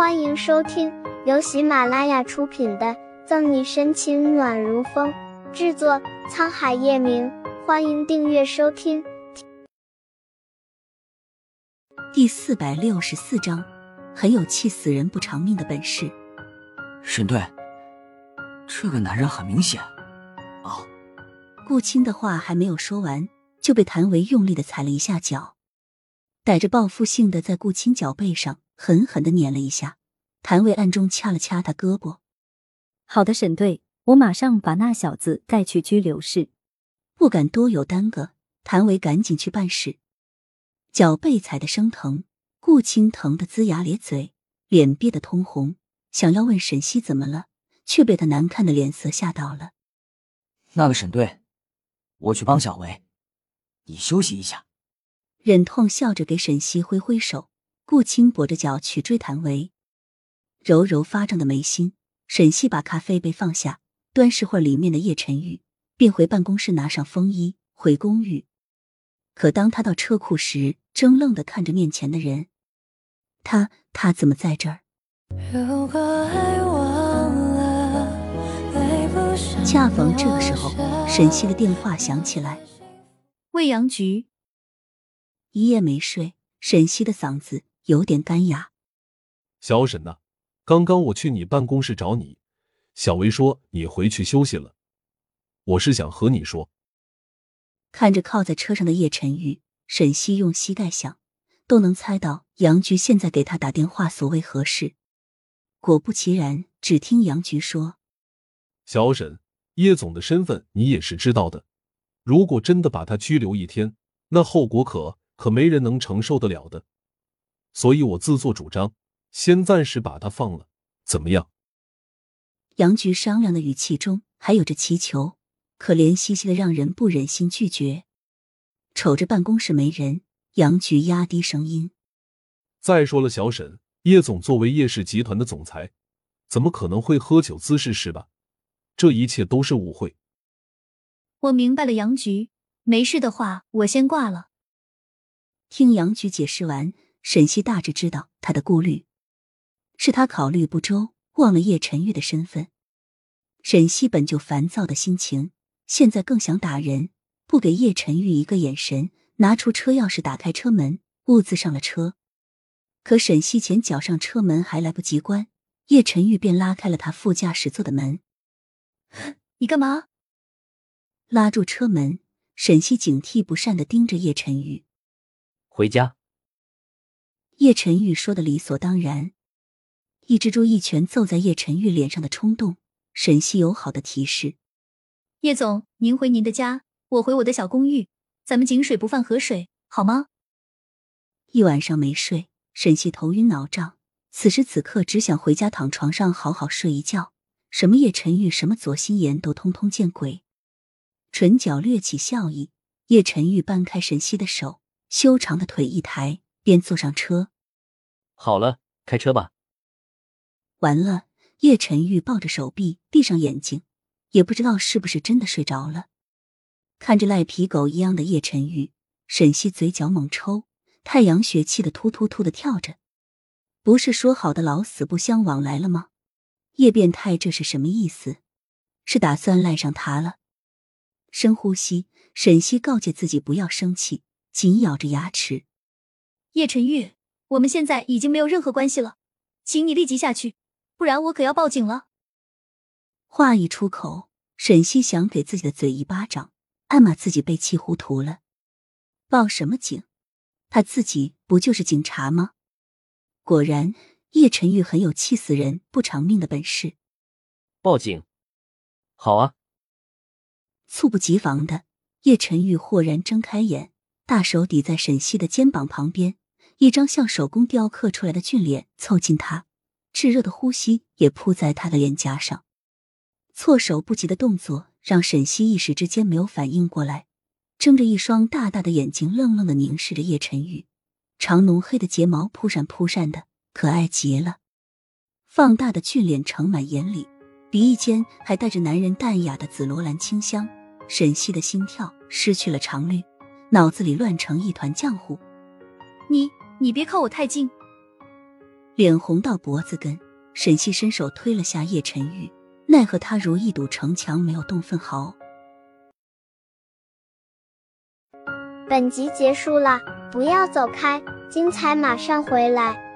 欢迎收听由喜马拉雅出品的《赠你深情暖如风》，制作沧海夜明。欢迎订阅收听。第四百六十四章，很有气死人不偿命的本事。沈队，这个男人很明显。哦，顾青的话还没有说完，就被谭维用力的踩了一下脚，带着报复性的在顾青脚背上狠狠的碾了一下。谭维暗中掐了掐他胳膊。好的，沈队，我马上把那小子带去拘留室。不敢多有耽搁，谭维赶紧去办事。脚被踩得生疼，顾青疼得龇牙咧嘴，脸憋得通红，想要问沈西怎么了，却被他难看的脸色吓到了。那个沈队，我去帮小维，你休息一下。忍痛笑着给沈西挥挥手，顾青跛着脚去追谭维，揉揉发胀的眉心。沈西把咖啡杯放下，端视会里面的叶晨玉。便回办公室拿上风衣回公寓，可当他到车库时，怔愣的看着面前的人，他他怎么在这儿？恰逢这个时候，沈西的电话响起来。未央局，一夜没睡，沈西的嗓子有点干哑。小沈呐，刚刚我去你办公室找你，小薇说你回去休息了。我是想和你说，看着靠在车上的叶晨玉，沈西用膝盖想，都能猜到杨局现在给他打电话所谓何事。果不其然，只听杨局说：“小沈，叶总的身份你也是知道的，如果真的把他拘留一天，那后果可可没人能承受得了的。所以我自作主张，先暂时把他放了，怎么样？”杨局商量的语气中还有着祈求。可怜兮兮的，让人不忍心拒绝。瞅着办公室没人，杨局压低声音：“再说了，小沈，叶总作为叶氏集团的总裁，怎么可能会喝酒滋事是吧？这一切都是误会。”我明白了，杨局，没事的话，我先挂了。听杨局解释完，沈西大致知道他的顾虑，是他考虑不周，忘了叶晨玉的身份。沈西本就烦躁的心情。现在更想打人，不给叶晨玉一个眼神，拿出车钥匙打开车门，兀自上了车。可沈西前脚上车门还来不及关，叶晨玉便拉开了他副驾驶座的门。你干嘛？拉住车门，沈西警惕不善的盯着叶晨玉。回家。叶晨玉说的理所当然，一蜘蛛一拳揍在叶晨玉脸上的冲动，沈西友好的提示。叶总，您回您的家，我回我的小公寓，咱们井水不犯河水，好吗？一晚上没睡，沈西头晕脑胀，此时此刻只想回家躺床上好好睡一觉。什么叶晨玉，什么左心言，都通通见鬼。唇角掠起笑意，叶晨玉搬开沈西的手，修长的腿一抬，便坐上车。好了，开车吧。完了，叶晨玉抱着手臂，闭上眼睛。也不知道是不是真的睡着了，看着赖皮狗一样的叶晨玉，沈西嘴角猛抽，太阳穴气得突突突的跳着。不是说好的老死不相往来了吗？叶变态这是什么意思？是打算赖上他了？深呼吸，沈西告诫自己不要生气，紧咬着牙齿。叶晨玉，我们现在已经没有任何关系了，请你立即下去，不然我可要报警了。话一出口，沈西想给自己的嘴一巴掌，暗骂自己被气糊涂了。报什么警？他自己不就是警察吗？果然，叶晨玉很有气死人不偿命的本事。报警？好啊！猝不及防的，叶晨玉豁然睁开眼，大手抵在沈西的肩膀旁边，一张像手工雕刻出来的俊脸凑近他，炙热的呼吸也扑在他的脸颊上。措手不及的动作让沈西一时之间没有反应过来，睁着一双大大的眼睛，愣愣的凝视着叶晨玉，长浓黑的睫毛扑闪扑闪的，可爱极了。放大的俊脸盛满眼里，鼻翼间还带着男人淡雅的紫罗兰清香。沈西的心跳失去了常律，脑子里乱成一团浆糊。你你别靠我太近。脸红到脖子根。沈西伸手推了下叶晨玉，奈何他如一堵城墙，没有动分毫。本集结束了，不要走开，精彩马上回来。